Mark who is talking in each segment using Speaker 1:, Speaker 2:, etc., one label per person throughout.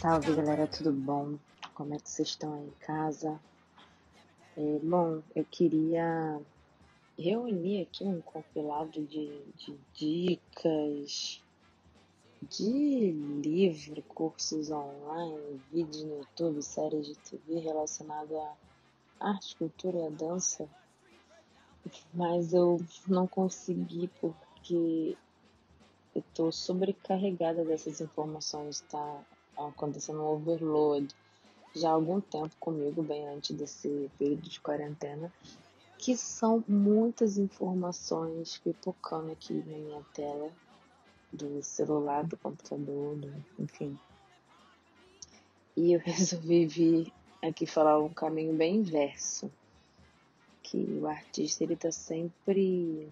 Speaker 1: Salve galera, tudo bom? Como é que vocês estão aí em casa? É, bom, eu queria reunir aqui um compilado de, de dicas de livro, cursos online, vídeos no YouTube, séries de TV relacionado à arte, cultura e à dança, mas eu não consegui porque eu tô sobrecarregada dessas informações, tá acontecendo um overload já há algum tempo comigo, bem antes desse período de quarentena, que são muitas informações pipocando aqui na minha tela do celular, do computador, do, enfim. E eu resolvi vir aqui falar um caminho bem inverso, que o artista ele tá sempre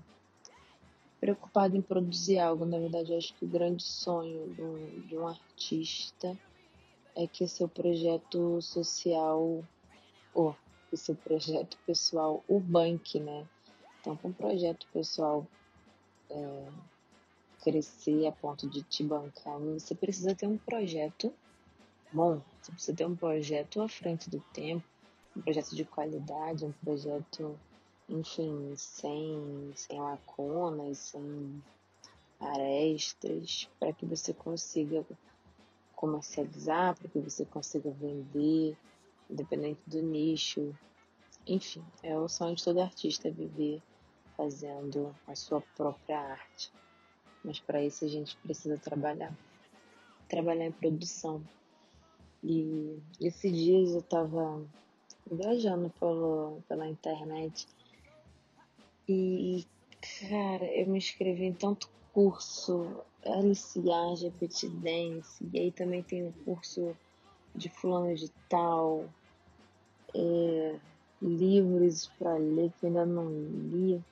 Speaker 1: preocupado em produzir algo. Na verdade, acho que o grande sonho de um, de um artista é que seu projeto social, ou que seu projeto pessoal o banque, né? Então, para um projeto pessoal é, crescer a ponto de te bancar, você precisa ter um projeto bom, você precisa ter um projeto à frente do tempo, um projeto de qualidade, um projeto, enfim, sem, sem lacunas, sem arestas, para que você consiga comercializar, para que você consiga vender, independente do nicho. Enfim, é o sonho de todo artista viver fazendo a sua própria arte. Mas para isso a gente precisa trabalhar. Trabalhar em produção. E esses dias eu estava viajando pelo, pela internet e, cara, eu me inscrevi em tanto curso, LCA, GPT Dance, e aí também tem o curso de fulano de tal, é, livros para ler que ainda não li.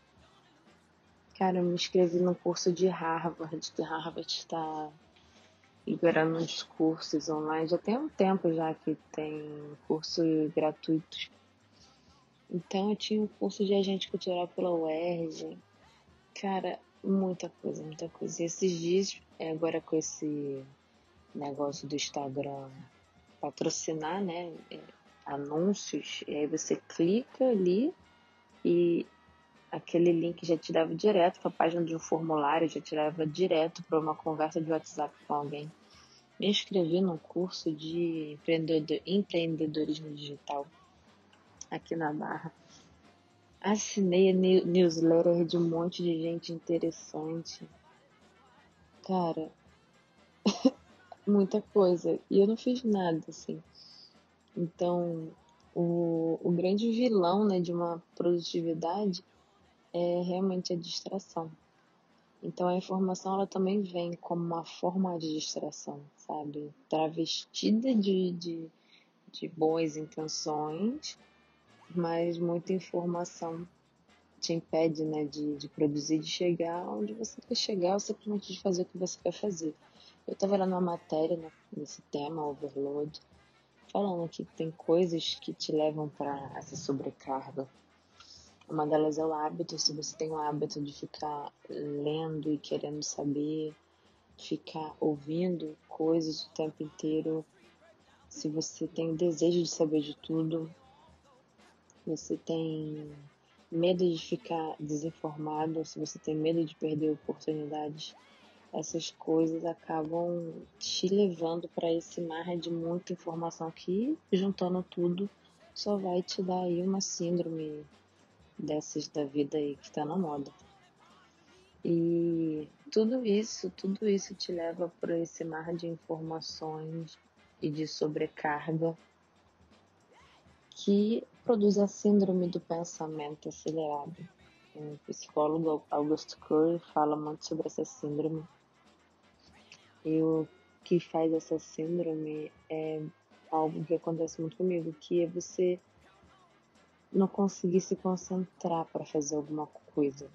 Speaker 1: Cara, eu me inscrevi no curso de Harvard, que Harvard está liberando uns cursos online. Já tem um tempo já que tem cursos gratuitos. Então eu tinha um curso de agente cultural pela UERJ. Cara, muita coisa, muita coisa. E esses dias, é, agora com esse negócio do Instagram patrocinar, né? É, anúncios, e aí você clica ali e aquele link já te dava direto para a página de um formulário, já te leva direto para uma conversa de WhatsApp com alguém. Me inscrevi num curso de empreendedorismo digital aqui na Barra. Assinei a newsletter de um monte de gente interessante. Cara, muita coisa. E eu não fiz nada, assim. Então, o, o grande vilão né, de uma produtividade é realmente a distração. Então a informação ela também vem como uma forma de distração, sabe? Travestida de, de, de boas intenções, mas muita informação te impede né, de, de produzir, de chegar onde você quer chegar ou simplesmente de fazer o que você quer fazer. Eu estava lendo uma matéria né, nesse tema, overload, falando que tem coisas que te levam para essa sobrecarga uma delas é o hábito, se você tem o hábito de ficar lendo e querendo saber, ficar ouvindo coisas o tempo inteiro, se você tem o desejo de saber de tudo, você tem medo de ficar desinformado, se você tem medo de perder oportunidades, essas coisas acabam te levando para esse mar de muita informação que, juntando tudo, só vai te dar aí uma síndrome dessas da vida aí que tá na moda. E tudo isso, tudo isso te leva para esse mar de informações e de sobrecarga que produz a síndrome do pensamento acelerado. O psicólogo Augusto Curry fala muito sobre essa síndrome. E o que faz essa síndrome é algo que acontece muito comigo, que é você não conseguir se concentrar para fazer alguma coisa,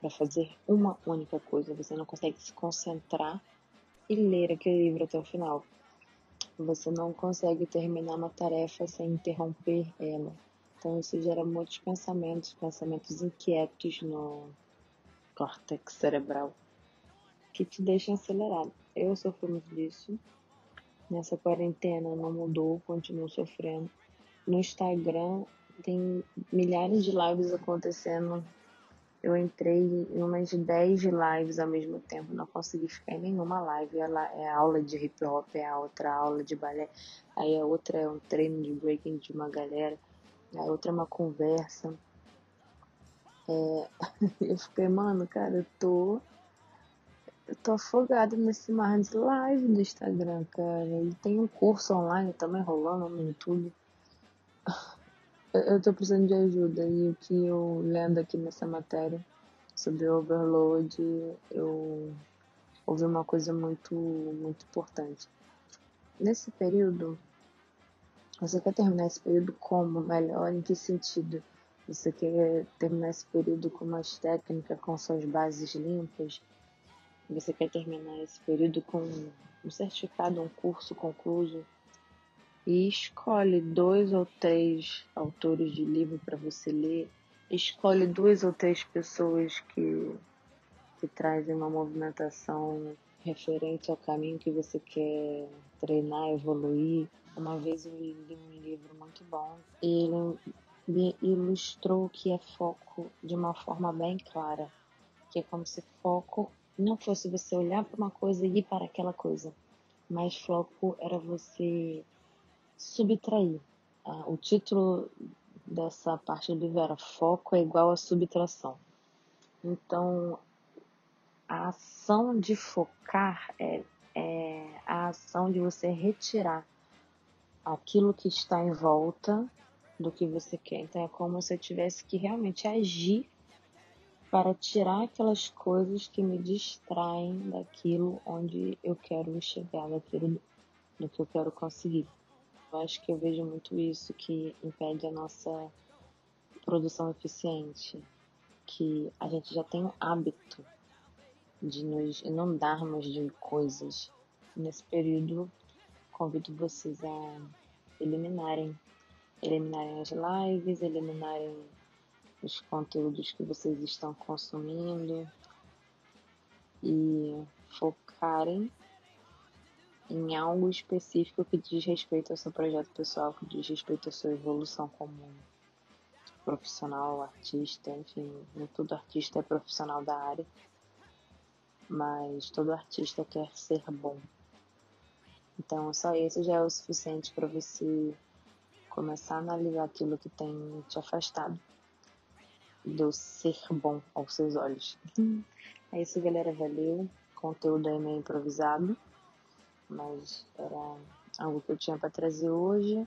Speaker 1: para fazer uma única coisa, você não consegue se concentrar e ler aquele livro até o final. Você não consegue terminar uma tarefa sem interromper ela. Então isso gera muitos pensamentos, pensamentos inquietos no, córtex cerebral que te deixam acelerado. Eu sofro muito disso. Nessa quarentena não mudou, continuo sofrendo. No Instagram tem milhares de lives acontecendo. Eu entrei em umas 10 lives ao mesmo tempo, não consegui ficar em nenhuma live. Ela é aula de hip hop, é a outra aula de balé, aí a outra é um treino de breaking de uma galera, a outra é uma conversa. É... eu fiquei, mano, cara, eu tô. Eu tô afogada nesse mar de live do Instagram, cara. E tem um curso online também rolando no YouTube eu tô precisando de ajuda e o que eu lendo aqui nessa matéria sobre overload, eu ouvi uma coisa muito, muito importante. Nesse período, você quer terminar esse período como? Melhor? Em que sentido? Você quer terminar esse período com mais técnica, com suas bases limpas? Você quer terminar esse período com um certificado, um curso concluso? E escolhe dois ou três autores de livro para você ler. Escolhe duas ou três pessoas que, que trazem uma movimentação referente ao caminho que você quer treinar, evoluir. Uma vez eu li um livro muito bom e ele me ilustrou que é foco de uma forma bem clara, que é como se foco não fosse você olhar para uma coisa e ir para aquela coisa, mas foco era você subtrair. Ah, o título dessa parte do livro era Foco é igual a subtração. Então, a ação de focar é, é a ação de você retirar aquilo que está em volta do que você quer. Então, é como se eu tivesse que realmente agir para tirar aquelas coisas que me distraem daquilo onde eu quero chegar, daquilo do que eu quero conseguir. Eu acho que eu vejo muito isso que impede a nossa produção eficiente, que a gente já tem o hábito de nos inundarmos de coisas. Nesse período, convido vocês a eliminarem, eliminarem as lives, eliminarem os conteúdos que vocês estão consumindo e focarem em algo específico que diz respeito ao seu projeto pessoal, que diz respeito à sua evolução como profissional, artista, enfim, nem todo artista é profissional da área, mas todo artista quer ser bom. Então, só isso já é o suficiente para você começar a analisar aquilo que tem te afastado do ser bom aos seus olhos. É isso, galera. Valeu. O conteúdo é meio improvisado mas era algo que eu tinha para trazer hoje.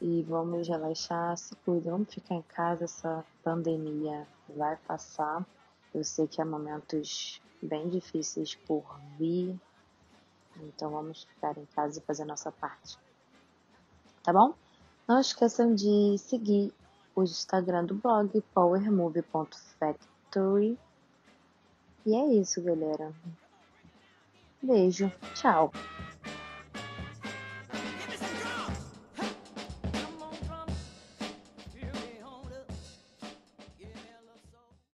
Speaker 1: E vamos relaxar, se cuidar, vamos ficar em casa, essa pandemia vai passar. Eu sei que há momentos bem difíceis por vir, então vamos ficar em casa e fazer a nossa parte. Tá bom? Não esqueçam de seguir o Instagram do blog powermove.factory. E é isso, galera. Beijo. Tchau.